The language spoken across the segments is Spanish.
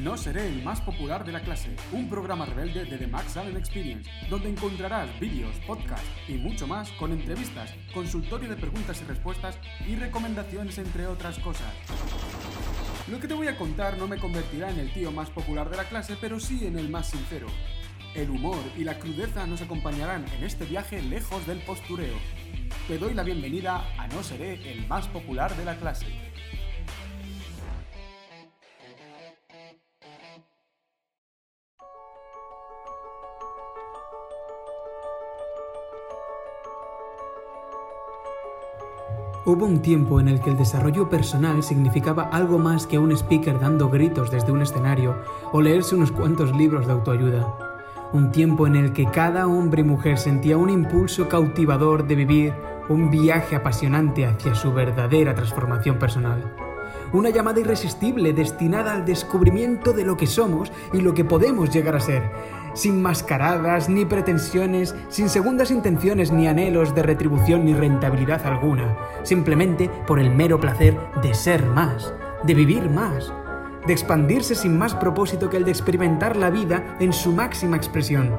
No seré el más popular de la clase, un programa rebelde de The Max Allen Experience, donde encontrarás vídeos, podcasts y mucho más con entrevistas, consultorio de preguntas y respuestas y recomendaciones entre otras cosas. Lo que te voy a contar no me convertirá en el tío más popular de la clase, pero sí en el más sincero. El humor y la crudeza nos acompañarán en este viaje lejos del postureo. Te doy la bienvenida a No seré el más popular de la clase. Hubo un tiempo en el que el desarrollo personal significaba algo más que un speaker dando gritos desde un escenario o leerse unos cuantos libros de autoayuda. Un tiempo en el que cada hombre y mujer sentía un impulso cautivador de vivir un viaje apasionante hacia su verdadera transformación personal. Una llamada irresistible destinada al descubrimiento de lo que somos y lo que podemos llegar a ser, sin mascaradas ni pretensiones, sin segundas intenciones ni anhelos de retribución ni rentabilidad alguna, simplemente por el mero placer de ser más, de vivir más, de expandirse sin más propósito que el de experimentar la vida en su máxima expresión.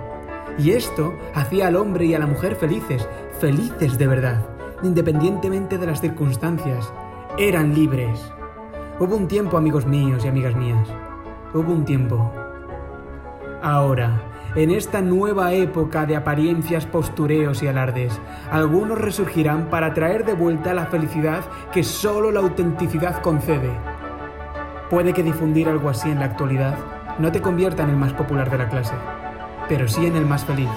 Y esto hacía al hombre y a la mujer felices, felices de verdad, independientemente de las circunstancias. Eran libres. Hubo un tiempo, amigos míos y amigas mías. Hubo un tiempo Ahora, en esta nueva época de apariencias, postureos y alardes, algunos resurgirán para traer de vuelta la felicidad que solo la autenticidad concede. Puede que difundir algo así en la actualidad no te convierta en el más popular de la clase, pero sí en el más feliz.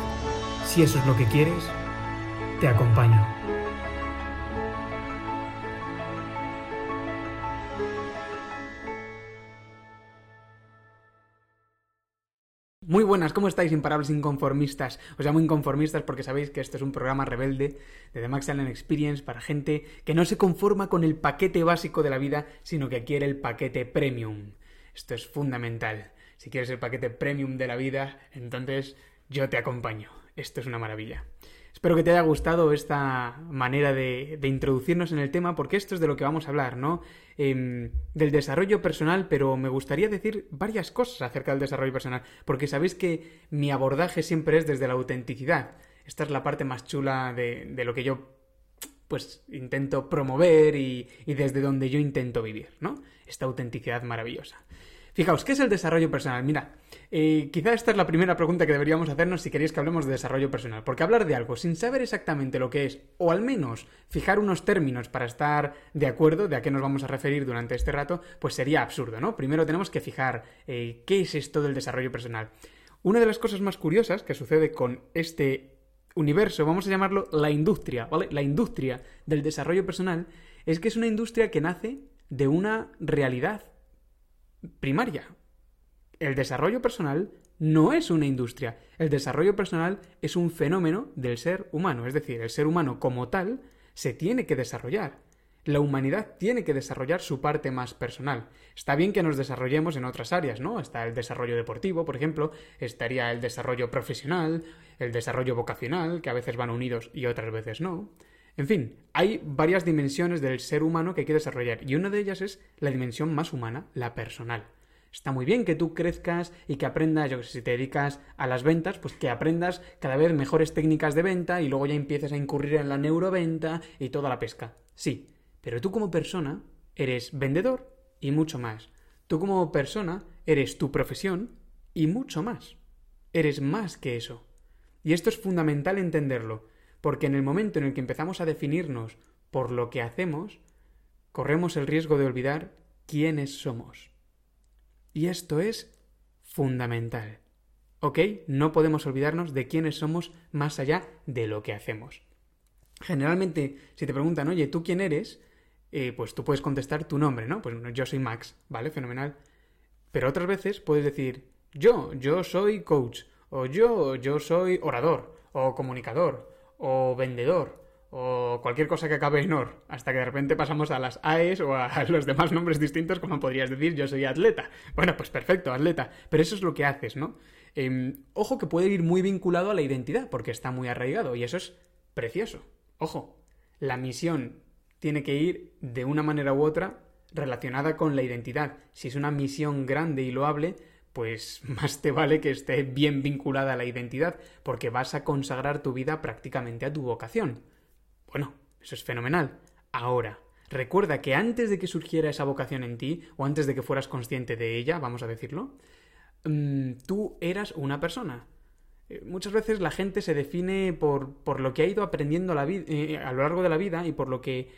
Si eso es lo que quieres, te acompaño. Muy buenas, ¿cómo estáis, imparables inconformistas? O muy inconformistas porque sabéis que esto es un programa rebelde de The Max Allen Experience para gente que no se conforma con el paquete básico de la vida, sino que quiere el paquete premium. Esto es fundamental. Si quieres el paquete premium de la vida, entonces yo te acompaño. Esto es una maravilla. Espero que te haya gustado esta manera de, introducirnos en el tema, porque esto es de lo que vamos a hablar, ¿no? Em, del desarrollo personal, pero me gustaría decir varias cosas acerca del desarrollo personal, porque sabéis que mi abordaje siempre es desde la autenticidad. Esta es la parte más chula de, lo que yo pues intento promover y, y desde donde yo intento vivir, ¿no? Esta autenticidad maravillosa. Fijaos, ¿qué es el desarrollo personal? Mira, eh, quizá esta es la primera pregunta que deberíamos hacernos si queréis que hablemos de desarrollo personal. Porque hablar de algo sin saber exactamente lo que es, o al menos fijar unos términos para estar de acuerdo de a qué nos vamos a referir durante este rato, pues sería absurdo, ¿no? Primero tenemos que fijar eh, qué es esto del desarrollo personal. Una de las cosas más curiosas que sucede con este universo, vamos a llamarlo la industria, ¿vale? La industria del desarrollo personal es que es una industria que nace de una realidad primaria. El desarrollo personal no es una industria. El desarrollo personal es un fenómeno del ser humano. Es decir, el ser humano como tal se tiene que desarrollar. La humanidad tiene que desarrollar su parte más personal. Está bien que nos desarrollemos en otras áreas, ¿no? Está el desarrollo deportivo, por ejemplo, estaría el desarrollo profesional, el desarrollo vocacional, que a veces van unidos y otras veces no. En fin, hay varias dimensiones del ser humano que hay que desarrollar y una de ellas es la dimensión más humana, la personal. Está muy bien que tú crezcas y que aprendas, yo que sé, si te dedicas a las ventas, pues que aprendas cada vez mejores técnicas de venta y luego ya empieces a incurrir en la neuroventa y toda la pesca. Sí, pero tú como persona eres vendedor y mucho más. Tú como persona eres tu profesión y mucho más. Eres más que eso. Y esto es fundamental entenderlo porque en el momento en el que empezamos a definirnos por lo que hacemos, corremos el riesgo de olvidar quiénes somos. Y esto es fundamental. ¿Ok? No podemos olvidarnos de quiénes somos más allá de lo que hacemos. Generalmente, si te preguntan, oye, ¿tú quién eres? Eh, pues tú puedes contestar tu nombre, ¿no? Pues yo soy Max, ¿vale? Fenomenal. Pero otras veces puedes decir, yo, yo soy coach, o yo, yo soy orador, o comunicador, o vendedor o cualquier cosa que acabe en or, hasta que de repente pasamos a las AES o a los demás nombres distintos, como podrías decir, yo soy atleta. Bueno, pues perfecto, atleta. Pero eso es lo que haces, ¿no? Em, ojo que puede ir muy vinculado a la identidad, porque está muy arraigado, y eso es precioso. Ojo, la misión tiene que ir de una manera u otra relacionada con la identidad. Si es una misión grande y loable, pues más te vale que esté bien vinculada a la identidad, porque vas a consagrar tu vida prácticamente a tu vocación. Bueno, eso es fenomenal. Ahora, recuerda que antes de que surgiera esa vocación en ti, o antes de que fueras consciente de ella, vamos a decirlo, mm, tú eras una persona. Eh, muchas veces la gente se define por, por lo que ha ido aprendiendo a, la eh, a lo largo de la vida y por lo que,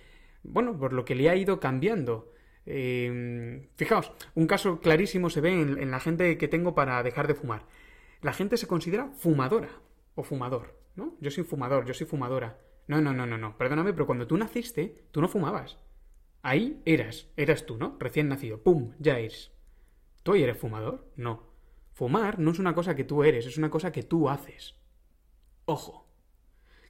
bueno, por lo que le ha ido cambiando. Eh, fijaos, un caso clarísimo se ve en, la gente que tengo para dejar de fumar. La gente se considera fumadora o fumador, ¿no? Yo soy fumador, yo soy fumadora. No, no, no, no, no. Perdóname, pero cuando tú naciste, tú no fumabas. Ahí eras, eras tú, ¿no? Recién nacido. ¡Pum! Ya eres. ¿Tú ahí eres fumador? No. Fumar no es una cosa que tú eres, es una cosa que tú haces. Ojo.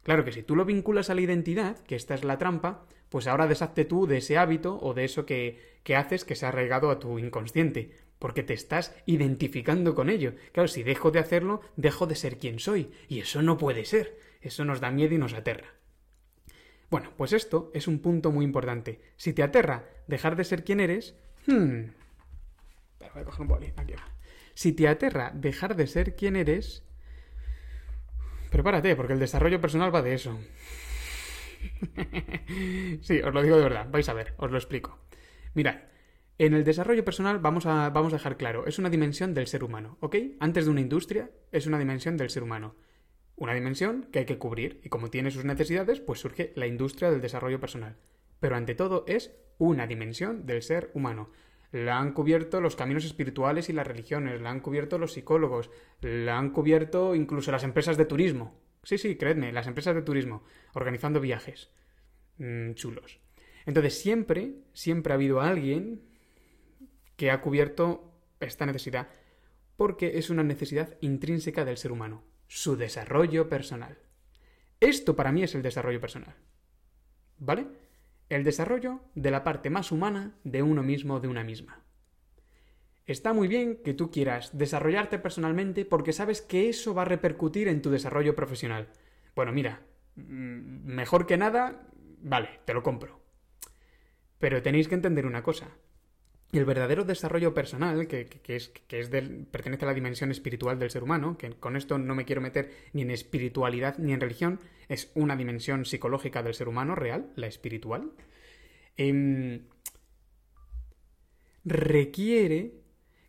Claro que si tú lo vinculas a la identidad, que esta es la trampa, pues ahora deshazte tú de ese hábito o de eso que, que haces que se ha arraigado a tu inconsciente, porque te estás identificando con ello. Claro, si dejo de hacerlo, dejo de ser quien soy, y eso no puede ser. Eso nos da miedo y nos aterra. Bueno, pues esto es un punto muy importante. Si te aterra dejar de ser quien eres, hmm, voy a coger un boli, aquí va. Si te aterra dejar de ser quien eres, prepárate, porque el desarrollo personal va de eso. sí, os lo digo de verdad, vais a ver, os lo explico. Mirad, en el desarrollo personal vamos a, vamos a dejar claro, es una dimensión del ser humano, ¿ok? Antes de una industria, es una dimensión del ser humano. Una dimensión que hay que cubrir, y como tiene sus necesidades, pues surge la industria del desarrollo personal. Pero ante todo es una dimensión del ser humano la han cubierto los caminos espirituales y las religiones, la han cubierto los psicólogos, la han cubierto incluso las empresas de turismo. Sí, sí, creedme, las empresas de turismo, organizando viajes. Mm, chulos. Entonces siempre, siempre ha habido alguien que ha cubierto esta necesidad, porque es una necesidad intrínseca del ser humano, su desarrollo personal. Esto para mí es el desarrollo personal. ¿Vale? el desarrollo de la parte más humana de uno mismo de una misma. Está muy bien que tú quieras desarrollarte personalmente porque sabes que eso va a repercutir en tu desarrollo profesional. Bueno, mira, mm, mejor que nada, vale, te lo compro. Pero tenéis que entender una cosa. El verdadero desarrollo personal, que, es, que es del, pertenece a la dimensión espiritual del ser humano, que con esto no me quiero meter ni en espiritualidad ni en religión, es una dimensión psicológica del ser humano real, la espiritual, em, requiere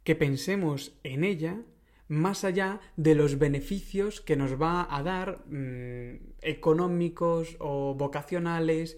que pensemos en ella más allá de los beneficios que nos va a dar mm, económicos o vocacionales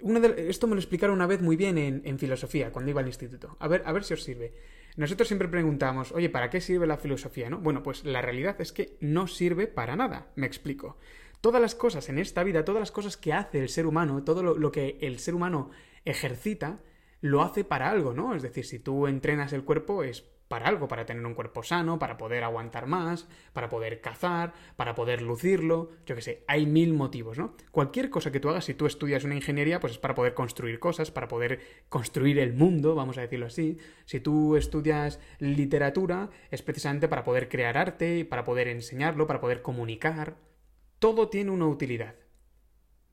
esto me lo explicaron una vez muy bien en, filosofía, cuando iba al instituto. A ver, a ver si os sirve. Nosotros siempre preguntamos, oye, ¿para qué sirve la filosofía? ¿No? Bueno, pues la realidad es que no sirve para nada. Me explico. Todas las cosas en esta vida, todas las cosas que hace el ser humano, todo lo que el ser humano ejercita, lo hace para algo, ¿no? Es decir, si tú entrenas el cuerpo es para algo, para tener un cuerpo sano, para poder aguantar más, para poder cazar, para poder lucirlo, yo qué sé, hay mil motivos, ¿no? Cualquier cosa que tú hagas, si tú estudias una ingeniería, pues es para poder construir cosas, para poder construir el mundo, vamos a decirlo así. Si tú estudias literatura, es precisamente para poder crear arte, para poder enseñarlo, para poder comunicar. Todo tiene una utilidad,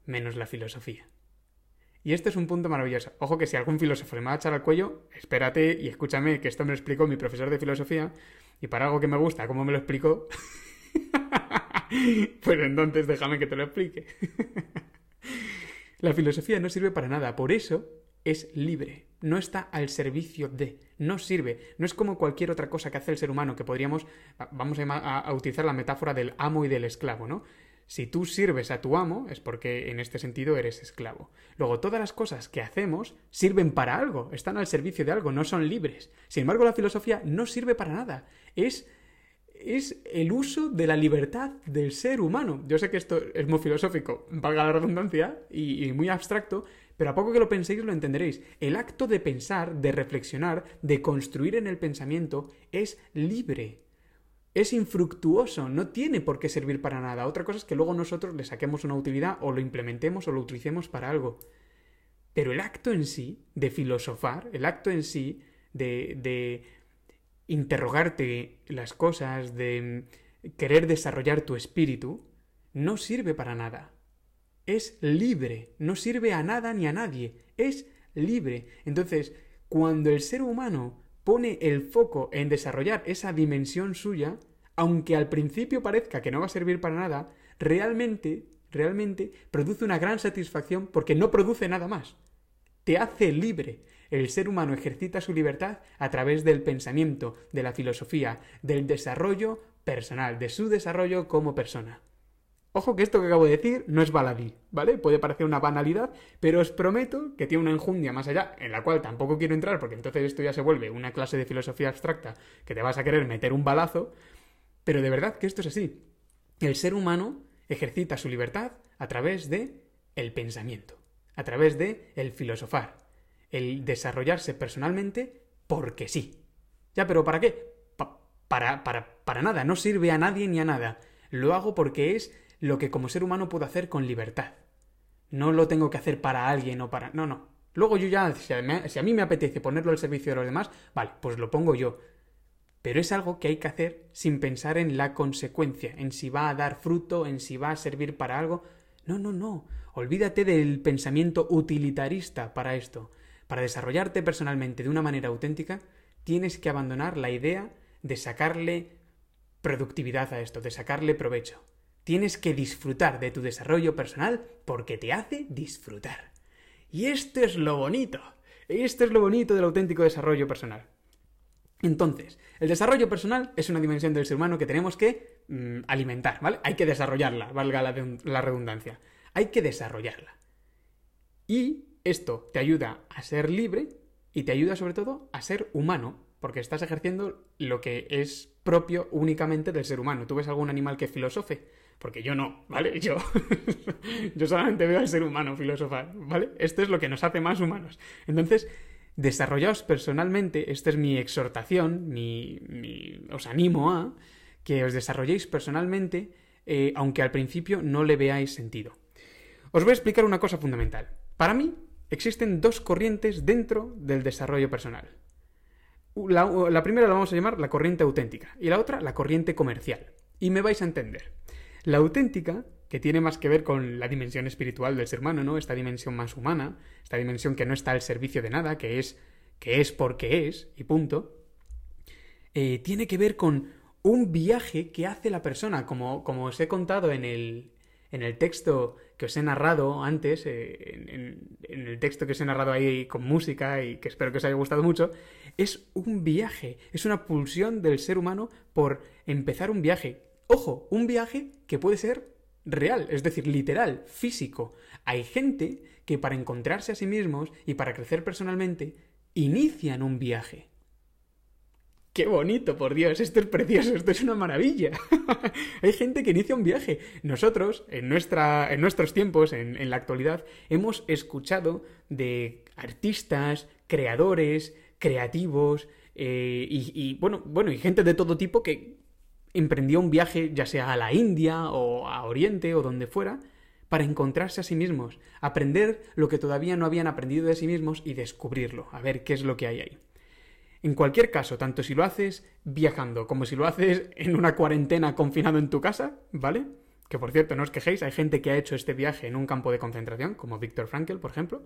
menos la filosofía. Y este es un punto maravilloso. Ojo que si algún filósofo le va a echar al cuello, espérate y escúchame que esto me lo explicó mi profesor de filosofía y para algo que me gusta, como me lo explicó, pues entonces déjame que te lo explique. La filosofía no sirve para nada, por eso es libre, no está al servicio de, no sirve, no es como cualquier otra cosa que hace el ser humano, que podríamos, vamos a, a utilizar la metáfora del amo y del esclavo, ¿no? Si tú sirves a tu amo, es porque en este sentido eres esclavo. Luego, todas las cosas que hacemos sirven para algo, están al servicio de algo, no son libres. Sin embargo, la filosofía no sirve para nada. Es es el uso de la libertad del ser humano. Yo sé que esto es muy filosófico, valga la redundancia, y, y, muy abstracto, pero a poco que lo penséis lo entenderéis. El acto de pensar, de reflexionar, de construir en el pensamiento es libre es infructuoso, no tiene por qué servir para nada. Otra cosa es que luego nosotros le saquemos una utilidad o lo implementemos o lo utilicemos para algo. Pero el acto en sí de filosofar, el acto en sí de, de interrogarte las cosas, de querer desarrollar tu espíritu, no sirve para nada. Es libre, no sirve a nada ni a nadie, es libre. Entonces, cuando el ser humano pone el foco en desarrollar esa dimensión suya, aunque al principio parezca que no va a servir para nada, realmente, realmente produce una gran satisfacción porque no produce nada más. Te hace libre. El ser humano ejercita su libertad a través del pensamiento, de la filosofía, del desarrollo personal, de su desarrollo como persona. Ojo que esto que acabo de decir no es baladí, ¿vale? Puede parecer una banalidad, pero os prometo que tiene una enjundia más allá, en la cual tampoco quiero entrar, porque entonces esto ya se vuelve una clase de filosofía abstracta que te vas a querer meter un balazo, pero de verdad que esto es así. El ser humano ejercita su libertad a través de el pensamiento, a través de el filosofar, el desarrollarse personalmente porque sí. Ya, pero ¿para qué? para, para, para nada, no sirve a nadie ni a nada. Lo hago porque es lo que como ser humano puedo hacer con libertad. No lo tengo que hacer para alguien o para... No, no. Luego yo ya, si a, mí me apetece ponerlo al servicio de los demás, vale, pues lo pongo yo. Pero es algo que hay que hacer sin pensar en la consecuencia, en si va a dar fruto, en si va a servir para algo. No, no, no. Olvídate del pensamiento utilitarista para esto. Para desarrollarte personalmente de una manera auténtica, tienes que abandonar la idea de sacarle productividad a esto, de sacarle provecho. Tienes que disfrutar de tu desarrollo personal porque te hace disfrutar. Y esto es lo bonito. Esto es lo bonito del auténtico desarrollo personal. Entonces, el desarrollo personal es una dimensión del ser humano que tenemos que mm, alimentar, ¿vale? Hay que desarrollarla, valga la redundancia. Hay que desarrollarla. Y esto te ayuda a ser libre y te ayuda sobre todo a ser humano, porque estás ejerciendo lo que es propio únicamente del ser humano. ¿Tú ves algún animal que filosofe? Porque yo no, ¿vale? Yo, yo solamente veo al ser humano filosofar, ¿vale? Esto es lo que nos hace más humanos. Entonces, desarrollaos personalmente, esta es mi exhortación, mi, os animo a que os desarrolléis personalmente, eh, aunque al principio no le veáis sentido. Os voy a explicar una cosa fundamental. Para mí, existen dos corrientes dentro del desarrollo personal. La, la, primera la vamos a llamar la corriente auténtica y la otra la corriente comercial. Y me vais a entender. La auténtica, que tiene más que ver con la dimensión espiritual del ser humano, ¿no? Esta dimensión más humana, esta dimensión que no está al servicio de nada, que es, que es porque es, y punto, eh, tiene que ver con un viaje que hace la persona, como, como os he contado en el, en el texto que os he narrado antes, eh, en, en, el texto que os he narrado ahí con música y que espero que os haya gustado mucho, es un viaje, es una pulsión del ser humano por empezar un viaje. Ojo, un viaje que puede ser real, es decir, literal, físico. Hay gente que para encontrarse a sí mismos y para crecer personalmente, inician un viaje. ¡Qué bonito, por Dios! Esto es precioso, esto es una maravilla. Hay gente que inicia un viaje. Nosotros, en, nuestra, en nuestros tiempos, en, la actualidad, hemos escuchado de artistas, creadores, creativos, eh, y, y, bueno, bueno, y gente de todo tipo que emprendió un viaje ya sea a la India o a Oriente o donde fuera, para encontrarse a sí mismos, aprender lo que todavía no habían aprendido de sí mismos y descubrirlo, a ver qué es lo que hay ahí. En cualquier caso, tanto si lo haces viajando como si lo haces en una cuarentena confinado en tu casa, ¿vale? Que por cierto, no os quejéis, hay gente que ha hecho este viaje en un campo de concentración, como Víctor Frankl, por ejemplo.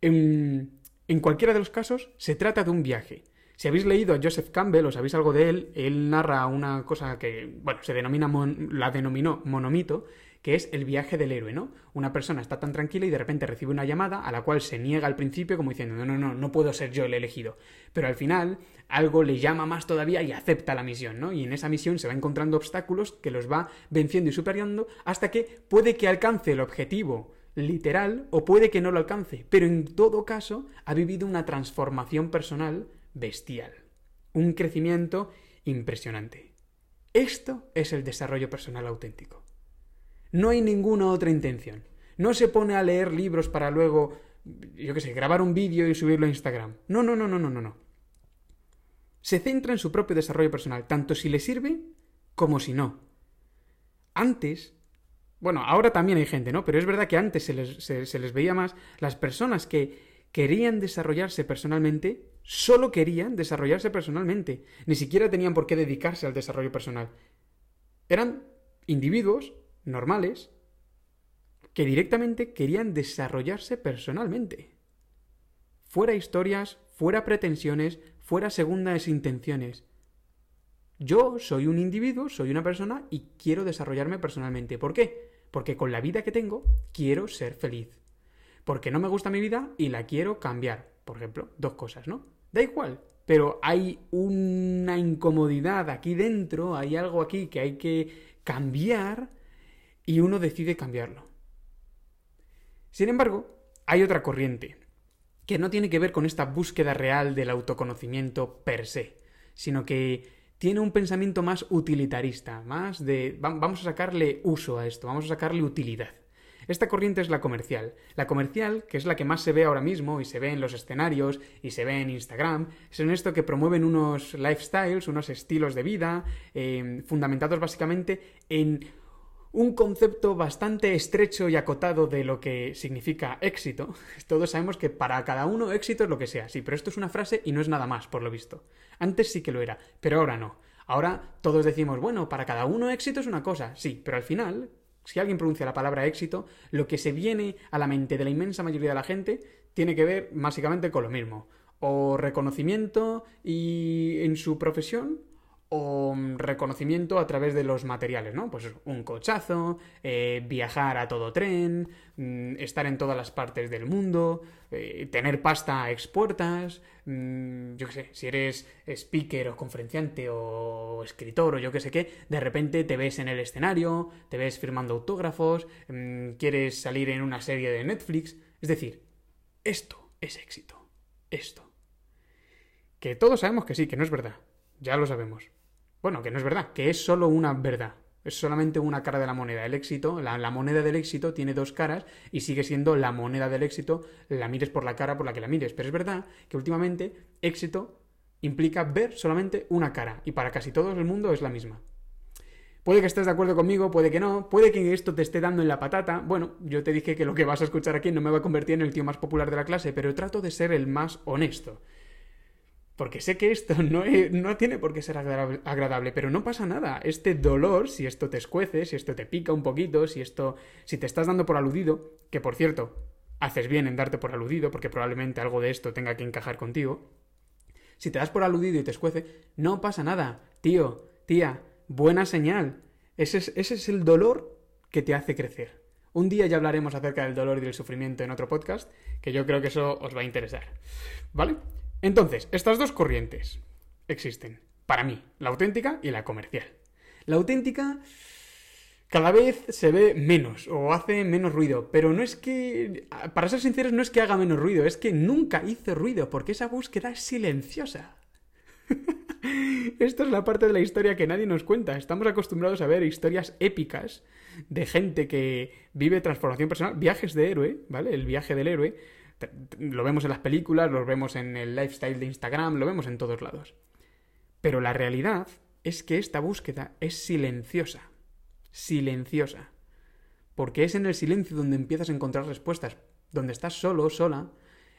En, en cualquiera de los casos, se trata de un viaje. Si habéis leído a Joseph Campbell o sabéis algo de él, él narra una cosa que, bueno, se denomina, la denominó monomito, que es el viaje del héroe, ¿no? Una persona está tan tranquila y de repente recibe una llamada a la cual se niega al principio como diciendo, no, no, no, no puedo ser yo el elegido. Pero al final algo le llama más todavía y acepta la misión, ¿no? Y en esa misión se va encontrando obstáculos que los va venciendo y superando hasta que puede que alcance el objetivo literal o puede que no lo alcance, pero en todo caso ha vivido una transformación personal bestial. Un crecimiento impresionante. Esto es el desarrollo personal auténtico. No hay ninguna otra intención. No se pone a leer libros para luego, yo qué sé, grabar un vídeo y subirlo a Instagram. No, no, no, no, no, no, no. Se centra en su propio desarrollo personal, tanto si le sirve como si no. Antes, bueno, ahora también hay gente, ¿no? Pero es verdad que antes se les, se les veía más las personas que querían desarrollarse personalmente, solo querían desarrollarse personalmente, ni siquiera tenían por qué dedicarse al desarrollo personal. Eran individuos normales que directamente querían desarrollarse personalmente. fuera historias, fuera pretensiones, fuera segundas intenciones. Yo soy un individuo, soy una persona y quiero desarrollarme personalmente. ¿Por qué? Porque con la vida que tengo quiero ser feliz. Porque no me gusta mi vida y la quiero cambiar. Por ejemplo, dos cosas, ¿no? Da igual, pero hay una incomodidad aquí dentro, hay algo aquí que hay que cambiar y uno decide cambiarlo. Sin embargo, hay otra corriente, que no tiene que ver con esta búsqueda real del autoconocimiento per se, sino que tiene un pensamiento más utilitarista, más de vamos a sacarle uso a esto, vamos a sacarle utilidad. Esta corriente es la comercial. La comercial, que es la que más se ve ahora mismo y se ve en los escenarios y se ve en Instagram, es en esto que promueven unos lifestyles, unos estilos de vida, eh, fundamentados básicamente en un concepto bastante estrecho y acotado de lo que significa éxito. Todos sabemos que para cada uno éxito es lo que sea, sí, pero esto es una frase y no es nada más, por lo visto. Antes sí que lo era, pero ahora no. Ahora todos decimos, bueno, para cada uno éxito es una cosa, sí, pero al final, si alguien pronuncia la palabra éxito, lo que se viene a la mente de la inmensa mayoría de la gente tiene que ver básicamente con lo mismo. O reconocimiento y en su profesión, o mm, reconocimiento a través de los materiales, ¿no? Pues un cochazo, eh, viajar a todo tren, mm, estar en todas las partes del mundo, eh, tener pasta a expuertas, mm, yo qué sé, si eres speaker o conferenciante o escritor o yo qué sé qué, de repente te ves en el escenario, te ves firmando autógrafos, quieres salir en una serie de Netflix, es decir, esto es éxito, esto. Que todos sabemos que sí, que no es verdad, ya lo sabemos. Bueno, que no es verdad, que es solo una verdad. Es solamente una cara de la moneda. El éxito, la, moneda del éxito tiene dos caras y sigue siendo la moneda del éxito, la mires por la cara por la que la mires. Pero es verdad que últimamente éxito implica ver solamente una cara y para casi todo el mundo es la misma. Puede que estés de acuerdo conmigo, puede que no, puede que esto te esté dando en la patata. Bueno, yo te dije que lo que vas a escuchar aquí no me va a convertir en el tío más popular de la clase, pero trato de ser el más honesto. Porque sé que esto no, no tiene por qué ser agradable, pero no pasa nada. Este dolor, si esto te escuece, si esto te pica un poquito, si esto. si te estás dando por aludido, que por cierto, haces bien en darte por aludido, porque probablemente algo de esto tenga que encajar contigo. Si te das por aludido y te escuece, no pasa nada. Tío, tía, buena señal. Ese es, ese es el dolor que te hace crecer. Un día ya hablaremos acerca del dolor y del sufrimiento en otro podcast, que yo creo que eso os va a interesar. ¿Vale? Entonces, estas dos corrientes existen. Para mí, la auténtica y la comercial. La auténtica cada vez se ve menos o hace menos ruido, pero no es que, para ser sinceros, no es que haga menos ruido, es que nunca hizo ruido, porque esa búsqueda es silenciosa. Esto es la parte de la historia que nadie nos cuenta. Estamos acostumbrados a ver historias épicas de gente que vive transformación personal, viajes de héroe, ¿vale? El viaje del héroe, lo vemos en las películas, lo vemos en el lifestyle de Instagram, lo vemos en todos lados. Pero la realidad es que esta búsqueda es silenciosa. Silenciosa. Porque es en el silencio donde empiezas a encontrar respuestas. Donde estás solo, sola,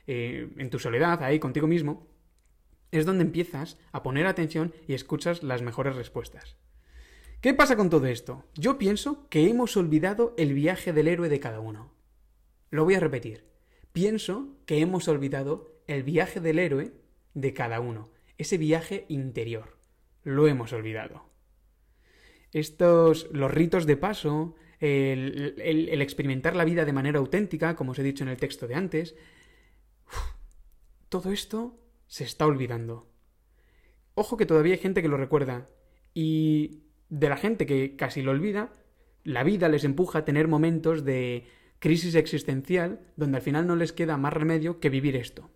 eh, en tu soledad, ahí contigo mismo, es donde empiezas a poner atención y escuchas las mejores respuestas. ¿Qué pasa con todo esto? Yo pienso que hemos olvidado el viaje del héroe de cada uno. Lo voy a repetir pienso que hemos olvidado el viaje del héroe de cada uno, ese viaje interior. Lo hemos olvidado. Estos, los ritos de paso, el, experimentar la vida de manera auténtica, como os he dicho en el texto de antes, todo esto se está olvidando. Ojo que todavía hay gente que lo recuerda. Y de la gente que casi lo olvida, la vida les empuja a tener momentos de crisis existencial donde al final no les queda más remedio que vivir esto.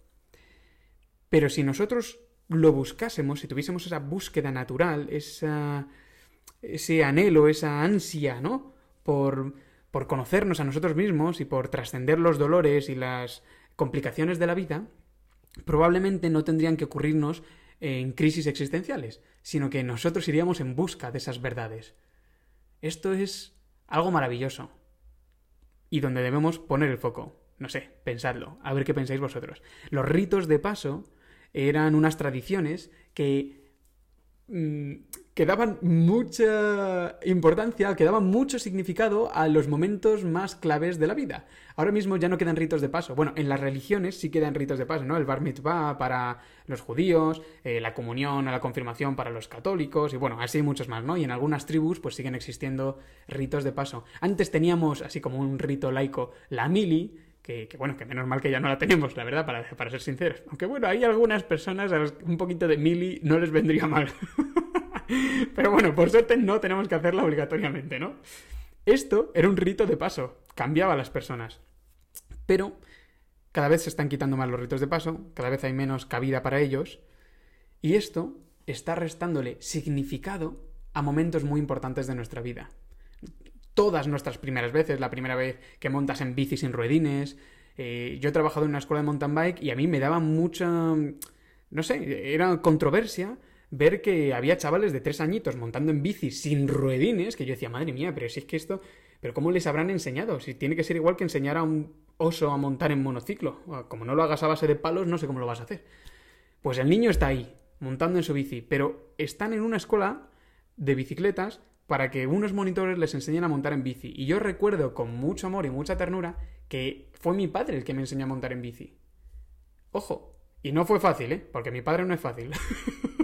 Pero si nosotros lo buscásemos, si tuviésemos esa búsqueda natural, esa, ese anhelo, esa ansia, ¿no? Por, por conocernos a nosotros mismos y por trascender los dolores y las complicaciones de la vida, probablemente no tendrían que ocurrirnos en crisis existenciales, sino que nosotros iríamos en busca de esas verdades. Esto es algo maravilloso y donde debemos poner el foco. No sé, pensadlo, a ver qué pensáis vosotros. Los ritos de paso eran unas tradiciones que que daban mucha importancia, que daban mucho significado a los momentos más claves de la vida. Ahora mismo ya no quedan ritos de paso. Bueno, en las religiones sí quedan ritos de paso, ¿no? El bar mitzvah para los judíos, eh, la comunión o la confirmación para los católicos, y bueno, así muchos más, ¿no? Y en algunas tribus pues siguen existiendo ritos de paso. Antes teníamos, así como un rito laico, la mili, que, bueno, que menos mal que ya no la tenemos, la verdad, para, para ser sinceros. Aunque bueno, hay algunas personas a las que un poquito de mili no les vendría mal. Pero bueno, por suerte no tenemos que hacerla obligatoriamente, ¿no? Esto era un rito de paso, cambiaba a las personas. Pero cada vez se están quitando más los ritos de paso, cada vez hay menos cabida para ellos, y esto está restándole significado a momentos muy importantes de nuestra vida. Todas nuestras primeras veces, la primera vez que montas en bici sin ruedines, eh, yo he trabajado en una escuela de mountain bike y a mí me daba mucha, no sé, era controversia ver que había chavales de tres añitos montando en bici sin ruedines, que yo decía, madre mía, pero si es que esto, pero ¿cómo les habrán enseñado? Si tiene que ser igual que enseñar a un oso a montar en monociclo. Como no lo hagas a base de palos, no sé cómo lo vas a hacer. Pues el niño está ahí, montando en su bici, pero están en una escuela de bicicletas para que unos monitores les enseñen a montar en bici. Y yo recuerdo con mucho amor y mucha ternura que fue mi padre el que me enseñó a montar en bici. Ojo, y no fue fácil, ¿eh? Porque mi padre no es fácil.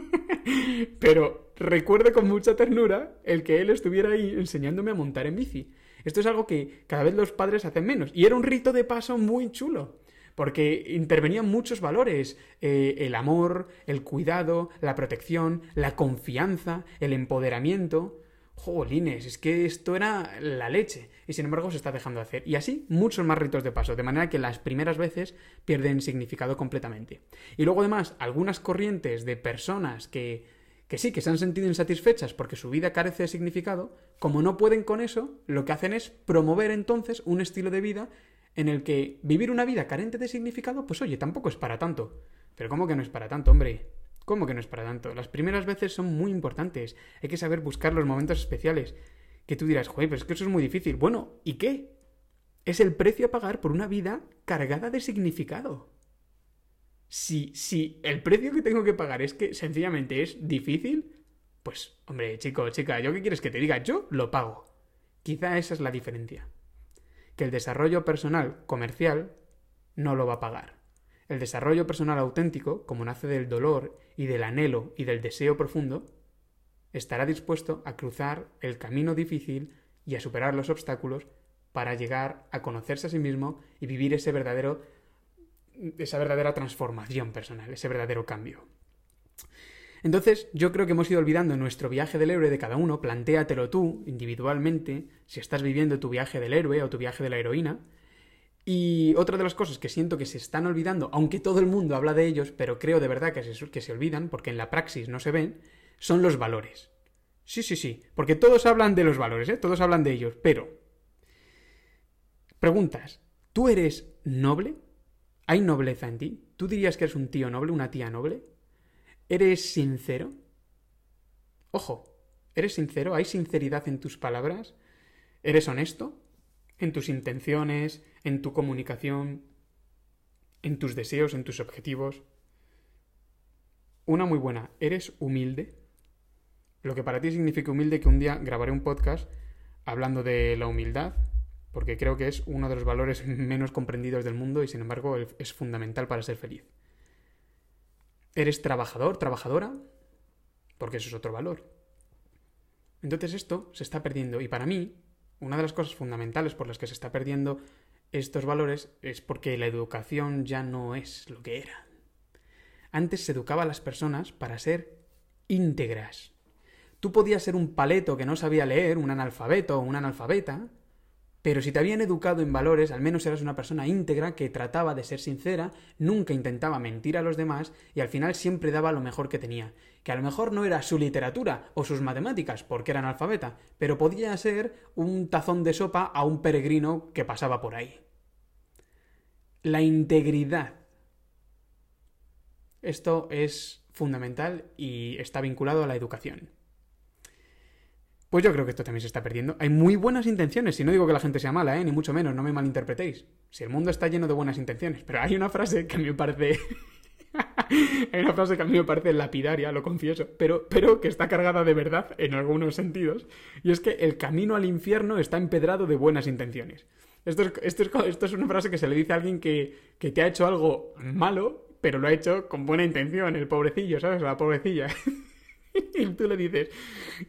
Pero recuerdo con mucha ternura el que él estuviera ahí enseñándome a montar en bici. Esto es algo que cada vez los padres hacen menos. Y era un rito de paso muy chulo. Porque intervenían muchos valores. Eh, el amor, el cuidado, la protección, la confianza, el empoderamiento. Jolines, es que esto era la leche. Y sin embargo se está dejando de hacer. Y así muchos más ritos de paso. De manera que las primeras veces pierden significado completamente. Y luego además algunas corrientes de personas que, que sí, que se han sentido insatisfechas porque su vida carece de significado, como no pueden con eso, lo que hacen es promover entonces un estilo de vida en el que vivir una vida carente de significado, pues oye, tampoco es para tanto. Pero ¿cómo que no es para tanto, hombre? ¿Cómo que no es para tanto? Las primeras veces son muy importantes. Hay que saber buscar los momentos especiales. Que tú dirás, joder, pero es que eso es muy difícil. Bueno, ¿y qué? Es el precio a pagar por una vida cargada de significado. Si, si el precio que tengo que pagar es que sencillamente es difícil, pues, hombre, chico, chica, ¿yo qué quieres que te diga? Yo lo pago. Quizá esa es la diferencia. Que el desarrollo personal comercial no lo va a pagar. El desarrollo personal auténtico, como nace del dolor y del anhelo y del deseo profundo, estará dispuesto a cruzar el camino difícil y a superar los obstáculos para llegar a conocerse a sí mismo y vivir ese verdadero esa verdadera transformación personal, ese verdadero cambio. Entonces, yo creo que hemos ido olvidando nuestro viaje del héroe de cada uno, plantéatelo tú, individualmente, si estás viviendo tu viaje del héroe o tu viaje de la heroína, y otra de las cosas que siento que se están olvidando, aunque todo el mundo habla de ellos, pero creo de verdad que se, que se olvidan, porque en la praxis no se ven, son los valores. Sí, sí, sí, porque todos hablan de los valores, ¿eh? todos hablan de ellos, pero... Preguntas, ¿tú eres noble? ¿Hay nobleza en ti? ¿Tú dirías que eres un tío noble, una tía noble? ¿Eres sincero? Ojo, ¿eres sincero? ¿Hay sinceridad en tus palabras? ¿Eres honesto? En tus intenciones, en tu comunicación, en tus deseos, en tus objetivos. Una muy buena, ¿eres humilde? Lo que para ti significa humilde que un día grabaré un podcast hablando de la humildad, porque creo que es uno de los valores menos comprendidos del mundo y sin embargo es fundamental para ser feliz. ¿Eres trabajador, trabajadora? Porque eso es otro valor. Entonces esto se está perdiendo y para mí una de las cosas fundamentales por las que se está perdiendo estos valores es porque la educación ya no es lo que era. Antes se educaba a las personas para ser íntegras. Tú podías ser un paleto que no sabía leer, un analfabeto o una analfabeta, pero si te habían educado en valores, al menos eras una persona íntegra que trataba de ser sincera, nunca intentaba mentir a los demás y al final siempre daba lo mejor que tenía. Que a lo mejor no era su literatura o sus matemáticas, porque era analfabeta, pero podía ser un tazón de sopa a un peregrino que pasaba por ahí. La integridad. Esto es fundamental y está vinculado a la educación. Pues yo creo que esto también se está perdiendo. Hay muy buenas intenciones, y no digo que la gente sea mala, ¿eh? ni mucho menos, no me malinterpretéis. Si el mundo está lleno de buenas intenciones, pero hay una frase que a mí me parece Hay una frase que a mí me parece lapidaria, lo confieso, pero, pero que está cargada de verdad en algunos sentidos, y es que el camino al infierno está empedrado de buenas intenciones. Esto es, esto es, esto es una frase que se le dice a alguien que, que te ha hecho algo malo, pero lo ha hecho con buena intención, el pobrecillo, ¿sabes? La pobrecilla. y tú le dices,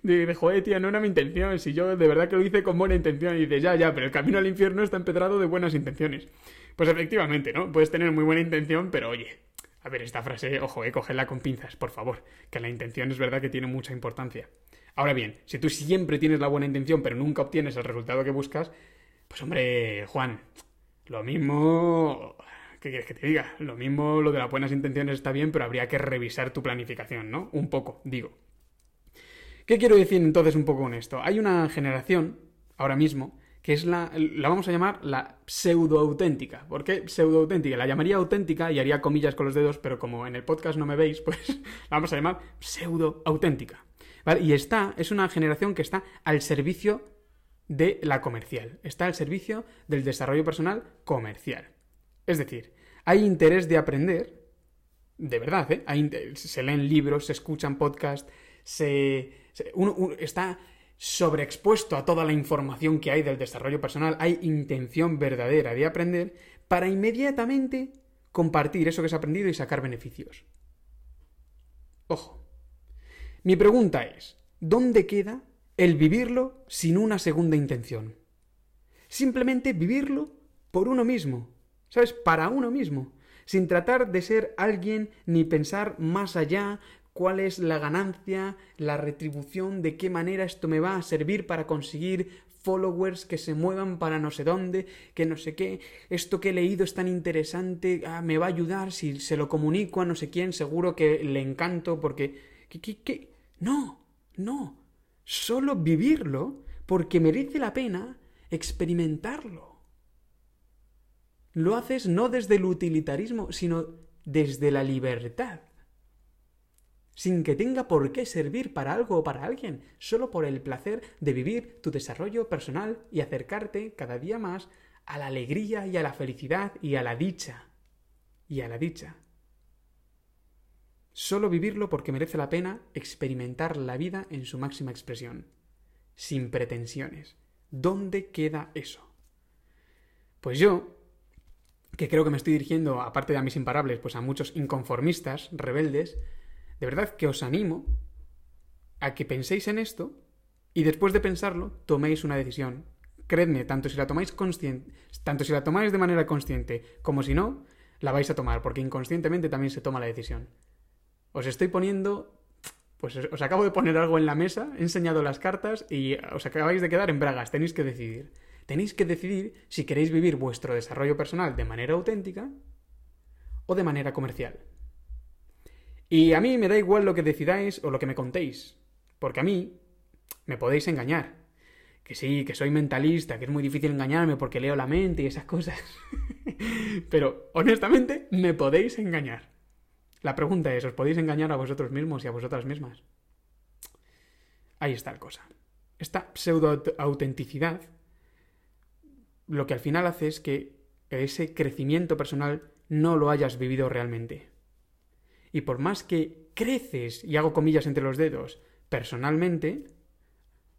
de, joder, tía, no era mi intención, si yo de verdad que lo hice con buena intención, y dices, ya, ya, pero el camino al infierno está empedrado de buenas intenciones. Pues efectivamente, ¿no? Puedes tener muy buena intención, pero oye, a ver, esta frase, ojo, eh, cógela con pinzas, por favor, que la intención es verdad que tiene mucha importancia. Ahora bien, si tú siempre tienes la buena intención, pero nunca obtienes el resultado que buscas, pues hombre, Juan, lo mismo... ¿Qué quieres que te diga? Lo mismo lo de las buenas intenciones está bien, pero habría que revisar tu planificación, ¿no? Un poco, digo. ¿Qué quiero decir entonces un poco con esto? Hay una generación, ahora mismo, que es la, la vamos a llamar la pseudo-auténtica. ¿Por qué pseudo-auténtica? La llamaría auténtica y haría comillas con los dedos, pero como en el podcast no me veis, pues la vamos a llamar pseudo-auténtica. Y está, es una generación que está al servicio de la comercial, está al servicio del desarrollo personal comercial. Es decir, hay interés de aprender, de verdad, ¿eh? se leen libros, se escuchan podcasts, se, está sobreexpuesto a toda la información que hay del desarrollo personal, hay intención verdadera de aprender para inmediatamente compartir eso que se ha aprendido y sacar beneficios. Ojo. Mi pregunta es, ¿dónde queda el vivirlo sin una segunda intención? Simplemente vivirlo por uno mismo, ¿sabes? Para uno mismo, sin tratar de ser alguien ni pensar más allá cuál es la ganancia, la retribución, de qué manera esto me va a servir para conseguir followers que se muevan para no sé dónde, que no sé qué, esto que he leído es tan interesante, ah, me va a ayudar si se lo comunico a no sé quién, seguro que le encanto porque... ¿Qué, qué, qué? No, no, solo vivirlo porque merece la pena experimentarlo lo haces no desde el utilitarismo, sino desde la libertad. Sin que tenga por qué servir para algo o para alguien, solo por el placer de vivir tu desarrollo personal y acercarte cada día más a la alegría y a la felicidad y a la dicha. Y a la dicha. Solo vivirlo porque merece la pena experimentar la vida en su máxima expresión, sin pretensiones. ¿Dónde queda eso? Pues yo, que creo que me estoy dirigiendo, aparte de a mis imparables, pues a muchos inconformistas, rebeldes, de verdad que os animo a que penséis en esto y después de pensarlo toméis una decisión. Creedme, tanto si la tomáis consciente, tanto si la tomáis de manera consciente como si no, la vais a tomar, porque inconscientemente también se toma la decisión. Os estoy poniendo, pues os acabo de poner algo en la mesa, he enseñado las cartas y os acabáis de quedar en bragas, tenéis que decidir tenéis que decidir si queréis vivir vuestro desarrollo personal de manera auténtica o de manera comercial. Y a mí me da igual lo que decidáis o lo que me contéis, porque a mí me podéis engañar. Que sí, que soy mentalista, que es muy difícil engañarme porque leo la mente y esas cosas. Pero, honestamente, me podéis engañar. La pregunta es, ¿os podéis engañar a vosotros mismos y a vosotras mismas? Ahí está la cosa. Esta pseudo-autenticidad lo que al final hace es que ese crecimiento personal no lo hayas vivido realmente. Y por más que creces, y hago comillas entre los dedos, personalmente,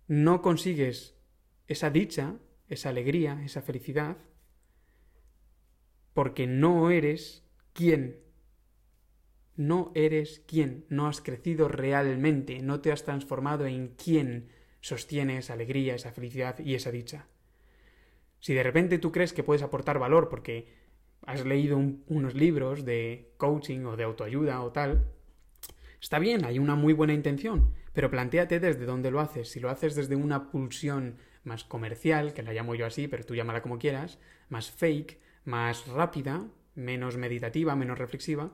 no consigues esa dicha, esa alegría, esa felicidad, porque no eres quien. No eres quien, no has crecido realmente, no te has transformado en quien sostiene esa alegría, esa felicidad y esa dicha. Si de repente tú crees que puedes aportar valor porque has leído unos libros de coaching o de autoayuda o tal, está bien, hay una muy buena intención, pero planteate desde dónde lo haces. Si lo haces desde una pulsión más comercial, que la llamo yo así, pero tú llámala como quieras, más fake, más rápida, menos meditativa, menos reflexiva,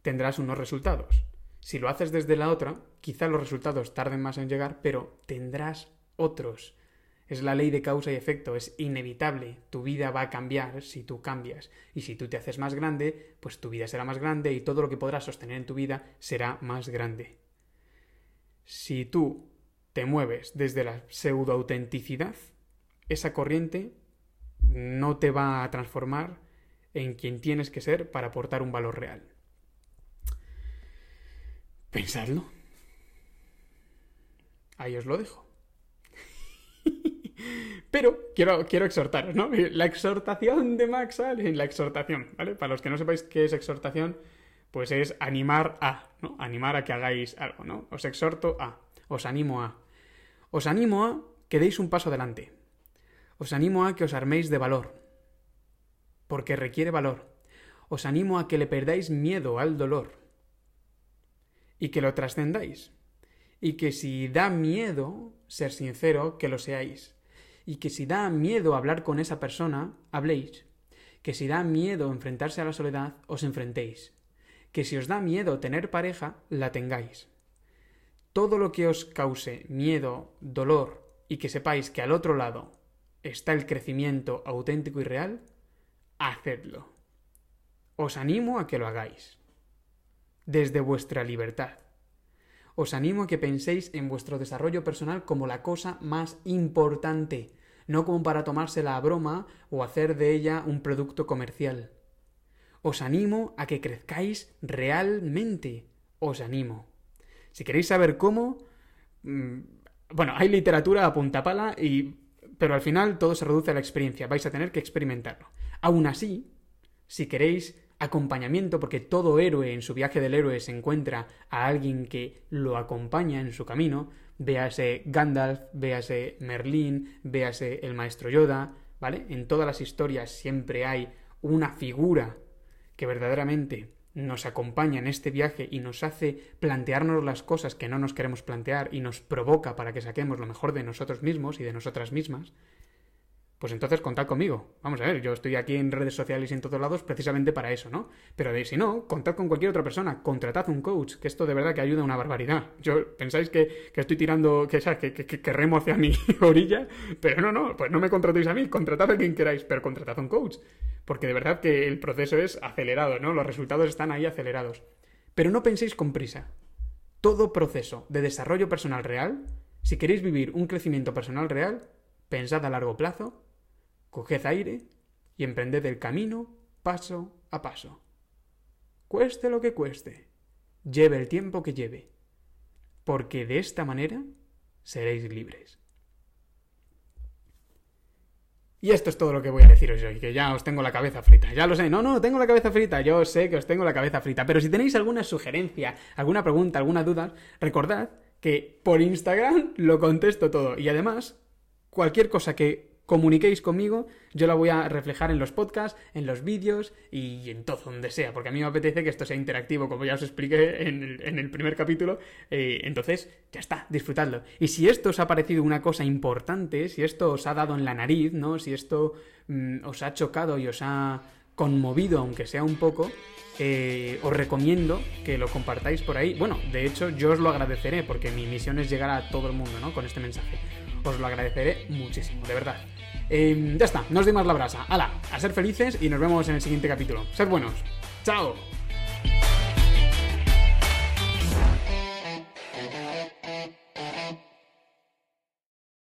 tendrás unos resultados. Si lo haces desde la otra, quizá los resultados tarden más en llegar, pero tendrás otros. Es la ley de causa y efecto, es inevitable. Tu vida va a cambiar si tú cambias. Y si tú te haces más grande, pues tu vida será más grande y todo lo que podrás sostener en tu vida será más grande. Si tú te mueves desde la pseudoautenticidad, esa corriente no te va a transformar en quien tienes que ser para aportar un valor real. Pensadlo. Ahí os lo dejo. Pero quiero, quiero exhortaros, ¿no? La exhortación de Max Allen, la exhortación, ¿vale? Para los que no sepáis qué es exhortación, pues es animar a, ¿no? Animar a que hagáis algo, ¿no? Os exhorto a, os animo a. Os animo a que deis un paso adelante. Os animo a que os arméis de valor. Porque requiere valor. Os animo a que le perdáis miedo al dolor y que lo trascendáis. Y que si da miedo ser sincero, que lo seáis. Y que si da miedo hablar con esa persona, habléis. Que si da miedo enfrentarse a la soledad, os enfrentéis. Que si os da miedo tener pareja, la tengáis. Todo lo que os cause miedo, dolor y que sepáis que al otro lado está el crecimiento auténtico y real, hacedlo. Os animo a que lo hagáis desde vuestra libertad. Os animo a que penséis en vuestro desarrollo personal como la cosa más importante, no como para tomársela a broma o hacer de ella un producto comercial. Os animo a que crezcáis realmente. Os animo. Si queréis saber cómo, mm, bueno, hay literatura a punta pala y pero al final todo se reduce a la experiencia, vais a tener que experimentarlo. Aún así, si queréis acompañamiento, porque todo héroe en su viaje del héroe se encuentra a alguien que lo acompaña en su camino, véase Gandalf, véase Merlín, véase el maestro Yoda, ¿vale? En todas las historias siempre hay una figura que verdaderamente nos acompaña en este viaje y nos hace plantearnos las cosas que no nos queremos plantear y nos provoca para que saquemos lo mejor de nosotros mismos y de nosotras mismas, pues entonces contad conmigo. Vamos a ver, yo estoy aquí en redes sociales y en todos lados precisamente para eso, ¿no? Pero de, si no, contad con cualquier otra persona, contratad un coach, que esto de verdad que ayuda una barbaridad. Yo pensáis que, estoy tirando, que, ¿sabes? Que, que, remo hacia mi orilla, pero no, no, pues no me contratéis a mí, contratad a quien queráis, pero contratad un coach. Porque de verdad que el proceso es acelerado, ¿no? Los resultados están ahí acelerados. Pero no penséis con prisa. Todo proceso de desarrollo personal real, si queréis vivir un crecimiento personal real, pensad a largo plazo Coged aire y emprended el camino paso a paso. Cueste lo que cueste, lleve el tiempo que lleve, porque de esta manera seréis libres. Y esto es todo lo que voy a deciros hoy, que ya os tengo la cabeza frita. Ya lo sé, no, no, tengo la cabeza frita, yo sé que os tengo la cabeza frita. Pero si tenéis alguna sugerencia, alguna pregunta, alguna duda, recordad que por Instagram lo contesto todo. Y además, cualquier cosa que comuniquéis conmigo, yo la voy a reflejar en los podcasts, en los vídeos y en todo donde sea, porque a mí me apetece que esto sea interactivo, como ya os expliqué en el, primer capítulo. Eh, entonces, ya está, disfrutadlo. Y si esto os ha parecido una cosa importante, si esto os ha dado en la nariz, ¿no? Si esto mm, os ha chocado y os ha conmovido, aunque sea un poco, eh, os recomiendo que lo compartáis por ahí. Bueno, de hecho, yo os lo agradeceré, porque mi misión es llegar a todo el mundo, ¿no? Con este mensaje. Os lo agradeceré muchísimo, de verdad. Em, ya está, no os doy más la brasa. ¡Hala! A ser felices y nos vemos en el siguiente capítulo. Sed buenos. ¡Chao!